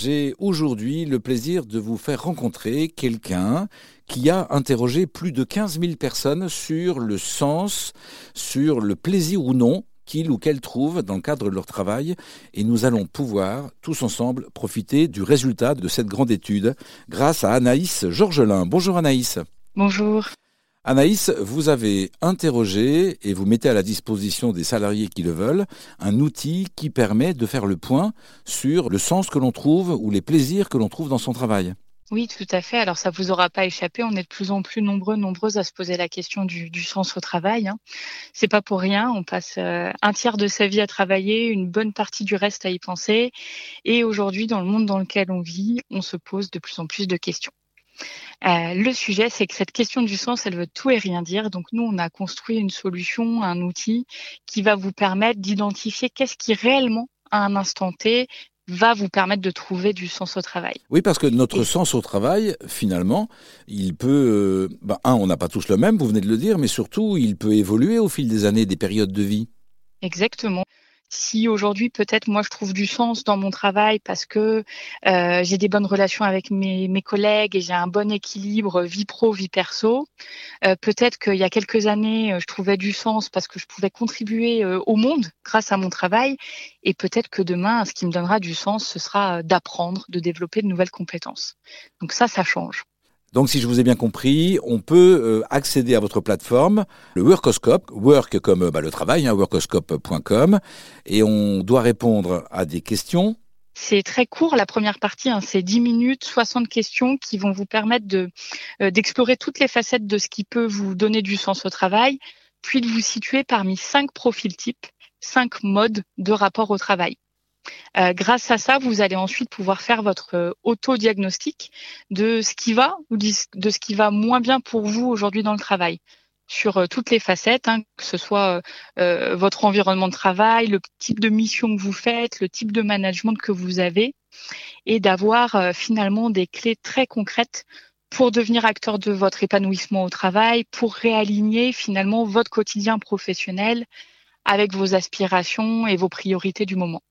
J'ai aujourd'hui le plaisir de vous faire rencontrer quelqu'un qui a interrogé plus de 15 000 personnes sur le sens, sur le plaisir ou non qu'ils ou qu'elles trouvent dans le cadre de leur travail et nous allons pouvoir tous ensemble profiter du résultat de cette grande étude grâce à Anaïs Georgelin. Bonjour Anaïs. Bonjour. Anaïs, vous avez interrogé et vous mettez à la disposition des salariés qui le veulent un outil qui permet de faire le point sur le sens que l'on trouve ou les plaisirs que l'on trouve dans son travail. Oui, tout à fait. Alors ça vous aura pas échappé. On est de plus en plus nombreux, nombreuses à se poser la question du, sens au travail. Hein. C'est pas pour rien. On passe euh, un tiers de sa vie à travailler, une bonne partie du reste à y penser. Et aujourd'hui, dans le monde dans lequel on vit, on se pose de plus en plus de questions. Euh, le sujet, c'est que cette question du sens, elle veut tout et rien dire. Donc nous, on a construit une solution, un outil qui va vous permettre d'identifier qu'est-ce qui réellement, à un instant T, va vous permettre de trouver du sens au travail. Oui, parce que notre sens au travail, finalement, il peut... Euh, ben, un, on n'a pas tous le même, vous venez de le dire, mais surtout, il peut évoluer au fil des années, des périodes de vie. Exactement si aujourd'hui peut-être moi je trouve du sens dans mon travail parce que euh, j'ai des bonnes relations avec mes, collègues et j'ai un bon équilibre vie pro vie perso, euh, peut-être qu'il y a quelques années euh, je trouvais du sens parce que je pouvais contribuer au monde grâce à mon travail et peut-être que demain ce qui me donnera du sens ce sera d'apprendre, de développer de nouvelles compétences. Donc ça ça change. Donc, si je vous ai bien compris, on peut euh, accéder à votre plateforme, le Workoscope, work comme euh, bah, le travail, hein, workoscope.com, et on doit répondre à des questions. C'est très court, la première partie, hein, c'est 10 minutes, 60 questions qui vont vous permettre euh, d'explorer toutes les facettes de ce qui peut vous donner du sens au travail, puis de vous situer parmi cinq profils types, cinq modes de rapport au travail. Euh, grâce à ça, vous allez ensuite pouvoir faire votre euh, auto-diagnostic de ce qui va ou de ce qui va moins bien pour vous aujourd'hui dans le travail sur euh, toutes les facettes, hein, que ce soit votre environnement de travail, le type de mission que vous faites, le type de management que vous avez, et d'avoir finalement des clés très concrètes pour devenir acteur de votre épanouissement au travail, pour réaligner finalement votre quotidien professionnel avec vos aspirations et vos priorités du moment.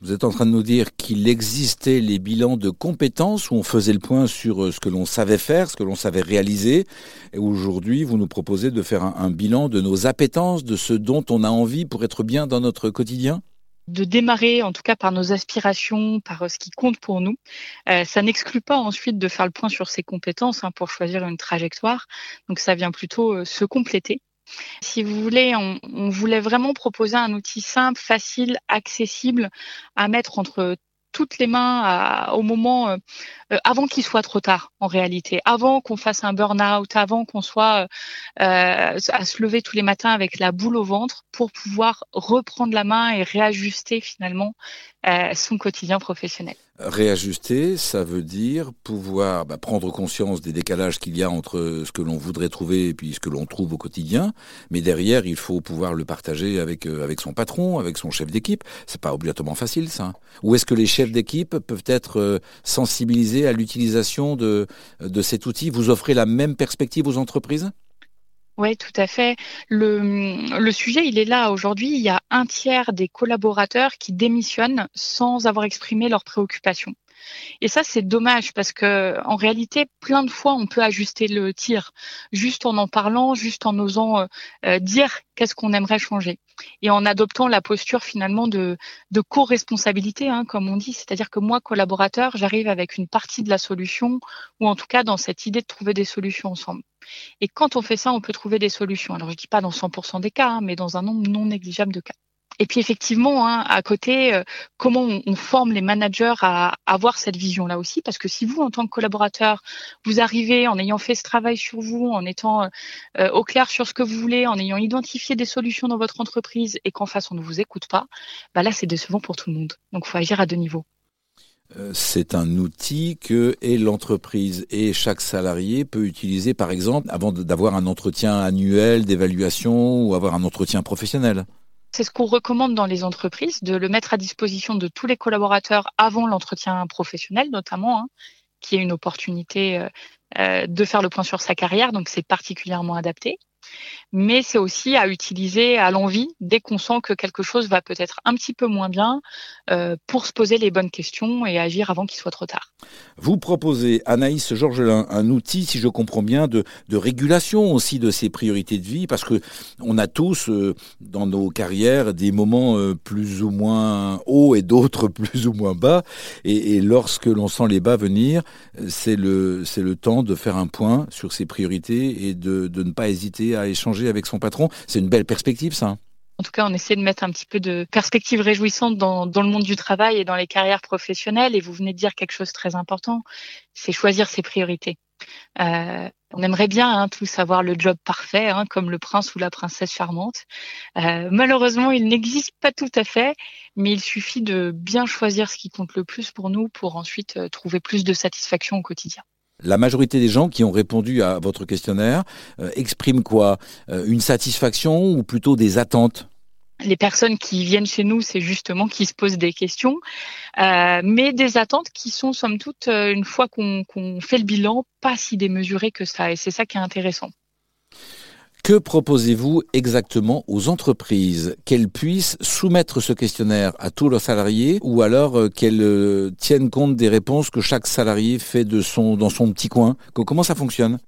Vous êtes en train de nous dire qu'il existait les bilans de compétences où on faisait le point sur euh, ce que l'on savait faire, ce que l'on savait réaliser. Et aujourd'hui, vous nous proposez de faire un, bilan de nos appétences, de ce dont on a envie pour être bien dans notre quotidien de démarrer en tout cas par nos aspirations, par euh, ce qui compte pour nous. Euh, ça n'exclut pas ensuite de faire le point sur ses compétences hein, pour choisir une trajectoire. Donc ça vient plutôt se compléter. Si vous voulez, on, voulait vraiment proposer un outil simple, facile, accessible à mettre entre toutes les mains au moment euh, euh, avant qu'il soit trop tard en réalité, avant qu'on fasse un burn-out, avant qu'on soit euh, à se lever tous les matins avec la boule au ventre pour pouvoir reprendre la main et réajuster finalement son quotidien professionnel. Réajuster, ça veut dire pouvoir bah, prendre conscience des décalages qu'il y a entre ce que l'on voudrait trouver et puis ce que l'on trouve au quotidien. Mais derrière, il faut pouvoir le partager avec avec son patron, avec son chef d'équipe. C'est pas obligatoirement facile, ça. Ou est-ce que les chefs d'équipe peuvent être sensibilisés à l'utilisation de cet outil? Vous offrez la même perspective aux entreprises? Oui, tout à fait. Le, sujet, il est là aujourd'hui. Il y a un tiers des collaborateurs qui démissionnent sans avoir exprimé leurs préoccupations. Et ça, c'est dommage parce que en réalité, plein de fois, on peut ajuster le tir juste en en parlant, juste en osant euh, euh, dire qu'est-ce qu'on aimerait changer et en adoptant la posture finalement de, de co-responsabilité, hein, comme on dit. C'est-à-dire que moi, collaborateur, j'arrive avec une partie de la solution ou en tout cas dans cette idée de trouver des solutions ensemble. Et quand on fait ça, on peut trouver des solutions. Alors, je dis pas dans 100% des cas, hein, mais dans un nombre non négligeable de cas. Et puis effectivement, hein, à côté, euh, comment on, forme les managers à, avoir cette vision-là aussi? Parce que si vous, en tant que collaborateur, vous arrivez en ayant fait ce travail sur vous, en étant euh, au clair sur ce que vous voulez, en ayant identifié des solutions dans votre entreprise et qu'en face on ne vous écoute pas, bah là c'est décevant pour tout le monde. Donc il faut agir à deux niveaux. Euh, c'est un outil que l'entreprise et chaque salarié peut utiliser, par exemple, avant d'avoir un entretien annuel d'évaluation ou avoir un entretien professionnel. C'est ce qu'on recommande dans les entreprises, de le mettre à disposition de tous les collaborateurs avant l'entretien professionnel, notamment, hein, qui est une opportunité euh, euh, de faire le point sur sa carrière, donc c'est particulièrement adapté. Mais c'est aussi à utiliser à l'envie dès qu'on sent que quelque chose va peut-être un petit peu moins bien euh, pour se poser les bonnes questions et agir avant qu'il soit trop tard. Vous proposez, Anaïs Georgelin, un outil, si je comprends bien, de, régulation aussi de ces priorités de vie, parce que on a tous euh, dans nos carrières des moments euh, plus ou moins hauts et d'autres plus ou moins bas, et, lorsque l'on sent les bas venir, c'est le, c'est le temps de faire un point sur ces priorités et de, de ne pas hésiter à échanger avec son patron. C'est une belle perspective, ça. En tout cas, on essaie de mettre un petit peu de perspective réjouissante dans, le monde du travail et dans les carrières professionnelles. Et vous venez de dire quelque chose de très important, c'est choisir ses priorités. Euh, on aimerait bien hein, tous avoir le job parfait, hein, comme le prince ou la princesse charmante. Euh, malheureusement, il n'existe pas tout à fait, mais il suffit de bien choisir ce qui compte le plus pour nous pour ensuite euh, trouver plus de satisfaction au quotidien. La majorité des gens qui ont répondu à votre questionnaire euh, expriment quoi? Euh, Une satisfaction ou plutôt des attentes? Les personnes qui viennent chez nous, c'est justement qui se posent des questions, euh, mais des attentes qui sont somme toute, une fois qu'on fait le bilan, pas si démesurées que ça. Et c'est ça qui est intéressant. Que proposez-vous exactement aux entreprises Qu'elles puissent soumettre ce questionnaire à tous leurs salariés ou alors euh, qu'elles euh, tiennent compte des réponses que chaque salarié fait de son, dans son petit coin? Comment ça fonctionne?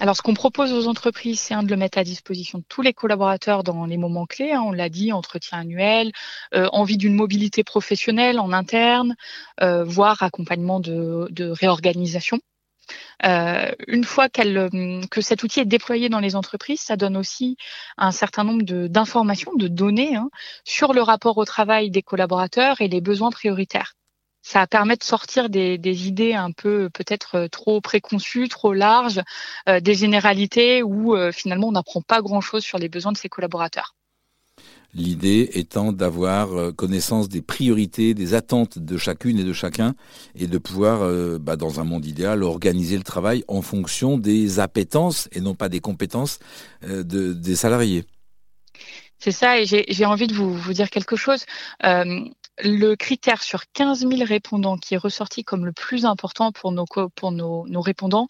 Alors, ce qu'on propose aux entreprises, c'est de le mettre à disposition de tous les collaborateurs dans les moments clés. Hein, on l'a dit, entretien annuel, euh, envie d'une mobilité professionnelle en interne, voire accompagnement de réorganisation. Euh, une fois euh, que cet outil est déployé dans les entreprises, ça donne aussi un certain nombre d'informations, de, données hein, sur le rapport au travail des collaborateurs et les besoins prioritaires. Ça permet de sortir des, idées un peu peut-être trop préconçues, trop larges, euh, des généralités où finalement on n'apprend pas grand-chose sur les besoins de ses collaborateurs. L'idée étant d'avoir euh, connaissance des priorités, des attentes de chacune et de chacun, et de pouvoir, euh, bah, dans un monde idéal, organiser le travail en fonction des appétences et non pas des compétences euh, des salariés. C'est ça, et j'ai envie de vous, dire quelque chose. le critère sur 15 000 répondants qui est ressorti comme le plus important pour nos répondants,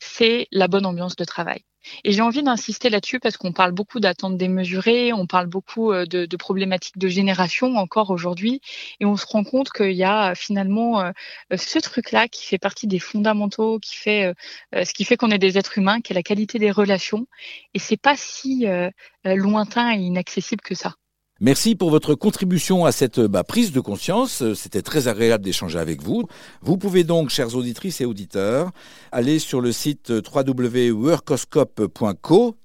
c'est la bonne ambiance de travail. Et j'ai envie d'insister là-dessus parce qu'on parle beaucoup d'attentes démesurées, on parle beaucoup euh, de, problématiques de génération encore aujourd'hui, et on se rend compte qu'il y a euh, finalement euh, ce truc-là qui fait partie des fondamentaux, qui fait ce qui fait qu'on est des êtres humains, qui est la qualité des relations, et c'est pas si lointain et inaccessible que ça. Merci pour votre contribution à cette bah, prise de conscience. C'était très agréable d'échanger avec vous. Vous pouvez donc, chères auditrices et auditeurs, aller sur le site www.workoscope.co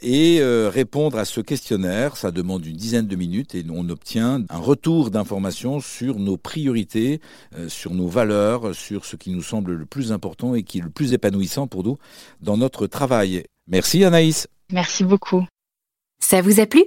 et euh, répondre à ce questionnaire. Ça demande une dizaine de minutes et on obtient un retour d'informations sur nos priorités, euh, sur nos valeurs, sur ce qui nous semble le plus important et qui est le plus épanouissant pour nous dans notre travail. Merci Anaïs. Merci beaucoup. Ça vous a plu?